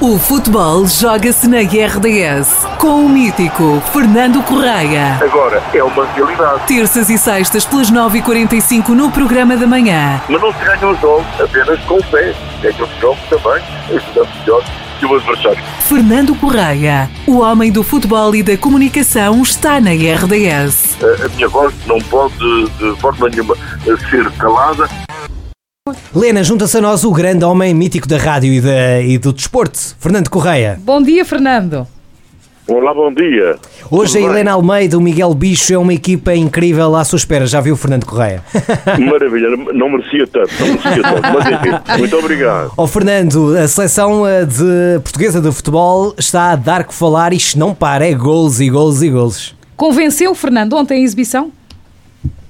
O futebol joga-se na RDS com o mítico Fernando Correia. Agora é uma realidade. Terças e sextas pelas 9h45 no programa da manhã. Mas não se ganham os jogos apenas com o pé. Ganham os jogos também, ajudando melhor que o adversário. Fernando Correia, o homem do futebol e da comunicação, está na RDS. A, a minha voz não pode de forma nenhuma ser calada. Lena, junta-se a nós o grande homem mítico da rádio e, da, e do desporto, Fernando Correia. Bom dia, Fernando. Olá, bom dia. Hoje a Helena Almeida, o Miguel Bicho, é uma equipa incrível à sua espera. Já viu o Fernando Correia? Maravilha, não merecia tanto, não merecia tanto, mas enfim, muito obrigado. Ó Fernando, a seleção eh, de portuguesa de futebol está a dar que falar, isto não para, é gols e gols e gols. Convenceu, Fernando, ontem a exibição?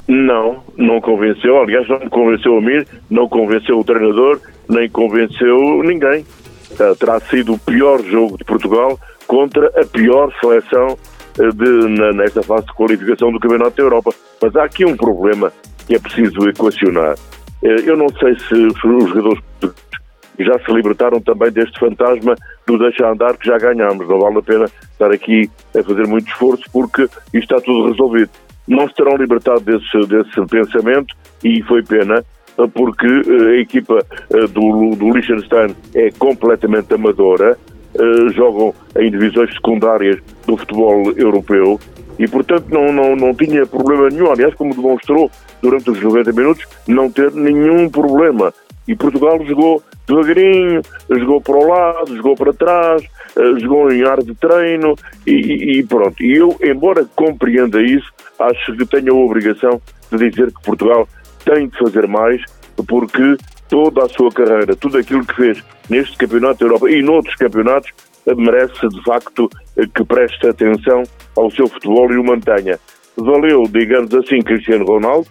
Não, não convenceu. Aliás, não convenceu a mim, não convenceu o treinador, nem convenceu ninguém. Uh, terá sido o pior jogo de Portugal contra a pior seleção uh, de, na, nesta fase de qualificação do Campeonato da Europa. Mas há aqui um problema que é preciso equacionar. Uh, eu não sei se os jogadores já se libertaram também deste fantasma do deixar andar que já ganhámos. Não vale a pena estar aqui a fazer muito esforço porque isto está tudo resolvido não se terão libertado desse, desse pensamento e foi pena, porque eh, a equipa eh, do, do Liechtenstein é completamente amadora, eh, jogam em divisões secundárias do futebol europeu e, portanto, não, não, não tinha problema nenhum. Aliás, como demonstrou durante os 90 minutos, não ter nenhum problema. E Portugal jogou devagarinho, jogou para o lado, jogou para trás, jogou em ar de treino e, e pronto. E eu, embora compreenda isso, acho que tenho a obrigação de dizer que Portugal tem de fazer mais, porque toda a sua carreira, tudo aquilo que fez neste Campeonato da Europa e noutros campeonatos, merece de facto que preste atenção ao seu futebol e o mantenha. Valeu, digamos assim, Cristiano Ronaldo,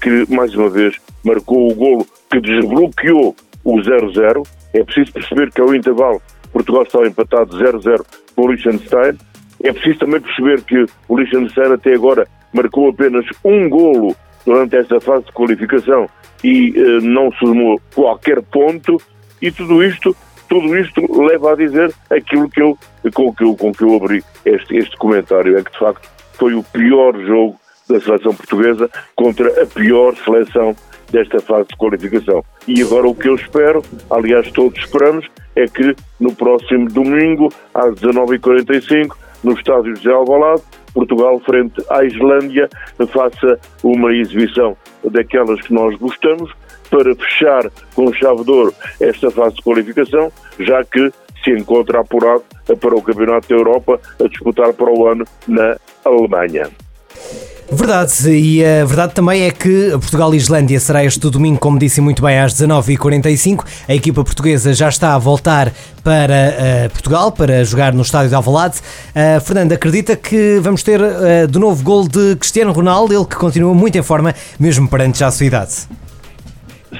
que mais uma vez marcou o golo que desbloqueou o 0-0. É preciso perceber que ao intervalo Portugal estava empatado 0-0 com o Liechtenstein. É preciso também perceber que o Liechtenstein até agora marcou apenas um golo durante esta fase de qualificação e eh, não somou qualquer ponto e tudo isto tudo isto leva a dizer aquilo que eu, com, que eu, com que eu abri este, este comentário, é que de facto foi o pior jogo da seleção portuguesa contra a pior seleção desta fase de qualificação. E agora o que eu espero, aliás todos esperamos, é que no próximo domingo, às 19h45, no estádio de Alvalade, Portugal frente à Islândia faça uma exibição daquelas que nós gostamos para fechar com chave de ouro esta fase de qualificação, já que se encontra apurado para o Campeonato da Europa a disputar para o ano na Alemanha. Verdade, e a verdade também é que Portugal e Islândia será este domingo, como disse muito bem, às 19h45. A equipa portuguesa já está a voltar para uh, Portugal para jogar no estádio de Alvalade. Uh, Fernando, acredita que vamos ter uh, de novo gol de Cristiano Ronaldo, ele que continua muito em forma, mesmo perante já a sua idade.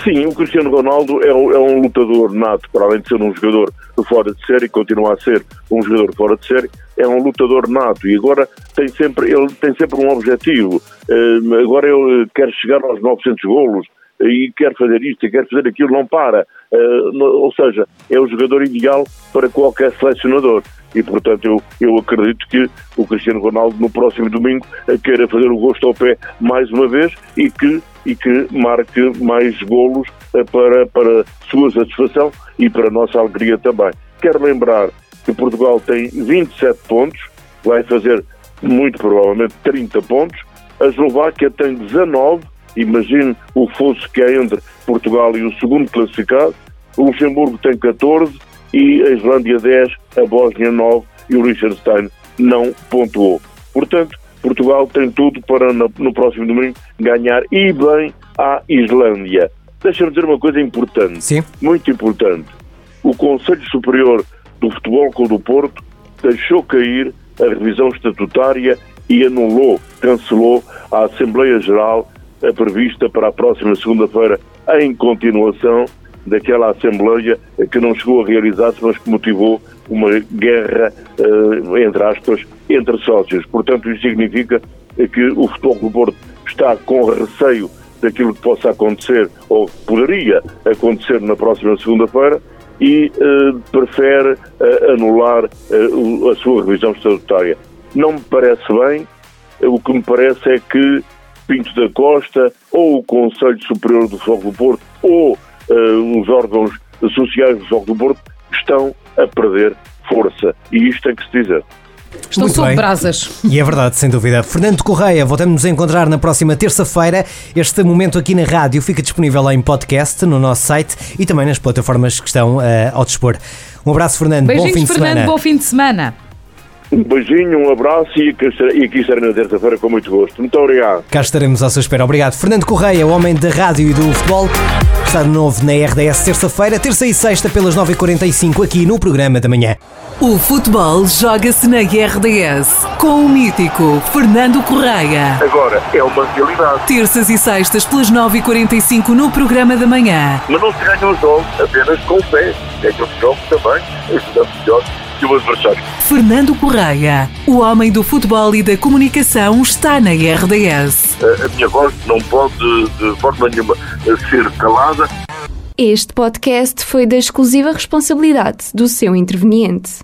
Sim, o Cristiano Ronaldo é um, é um lutador nato, para além de ser um jogador fora de série, continua a ser um jogador fora de série, é um lutador nato e agora tem sempre, ele tem sempre um objetivo. Uh, agora ele quer chegar aos 900 golos e quer fazer isto e quer fazer aquilo, não para. Uh, ou seja, é o jogador ideal para qualquer selecionador. E, portanto, eu, eu acredito que o Cristiano Ronaldo no próximo domingo queira fazer o gosto ao pé mais uma vez e que, e que marque mais golos uh, para, para sua satisfação e para a nossa alegria também. Quero lembrar que Portugal tem 27 pontos, vai fazer muito provavelmente 30 pontos, a Eslováquia tem 19, imagine o fosso que é entre Portugal e o segundo classificado, o Luxemburgo tem 14 e a Islândia 10, a Bósnia 9 e o Liechtenstein não pontuou. Portanto, Portugal tem tudo para no próximo domingo ganhar e bem à Islândia. Deixa-me dizer uma coisa importante, Sim. muito importante. O Conselho Superior do Futebol Clube do Porto deixou cair a revisão estatutária e anulou, cancelou a Assembleia Geral prevista para a próxima segunda-feira, em continuação daquela Assembleia que não chegou a realizar-se, mas que motivou uma guerra, eh, entre aspas, entre sócios. Portanto, isso significa que o Futebol do Porto está com receio daquilo que possa acontecer, ou poderia acontecer na próxima segunda-feira, e uh, prefere uh, anular uh, a sua revisão estatutária. Não me parece bem, o que me parece é que Pinto da Costa, ou o Conselho Superior do Fogo do Porto, ou os órgãos sociais do Fogo do Porto estão a perder força. E isto tem que se dizer. Estão Muito sob bem. brasas. E é verdade, sem dúvida. Fernando Correia, voltamos a encontrar na próxima terça-feira. Este momento aqui na rádio fica disponível em podcast no nosso site e também nas plataformas que estão eh, ao dispor. Um abraço, Fernando. bom Beijinhos, fim de Fernando. semana. Bom fim de semana. Um beijinho, um abraço e aqui estarei- na terça-feira com muito gosto. Muito obrigado. Cá estaremos à sua espera. Obrigado. Fernando Correia, o homem da rádio e do futebol. Está de novo na RDS terça-feira, terça e sexta pelas 9h45 aqui no programa da manhã. O futebol joga-se na RDS com o mítico Fernando Correia. Agora, é uma realidade. Terças e sextas pelas 9h45 no programa da manhã. Mas não se ganham os jogos apenas com o pé. Ganham os jogos também, ajudando melhor que o adversário. Fernando Correia, o homem do futebol e da comunicação, está na RDS. A, a minha voz não pode, de forma nenhuma, ser calada. Este podcast foi da exclusiva responsabilidade do seu interveniente.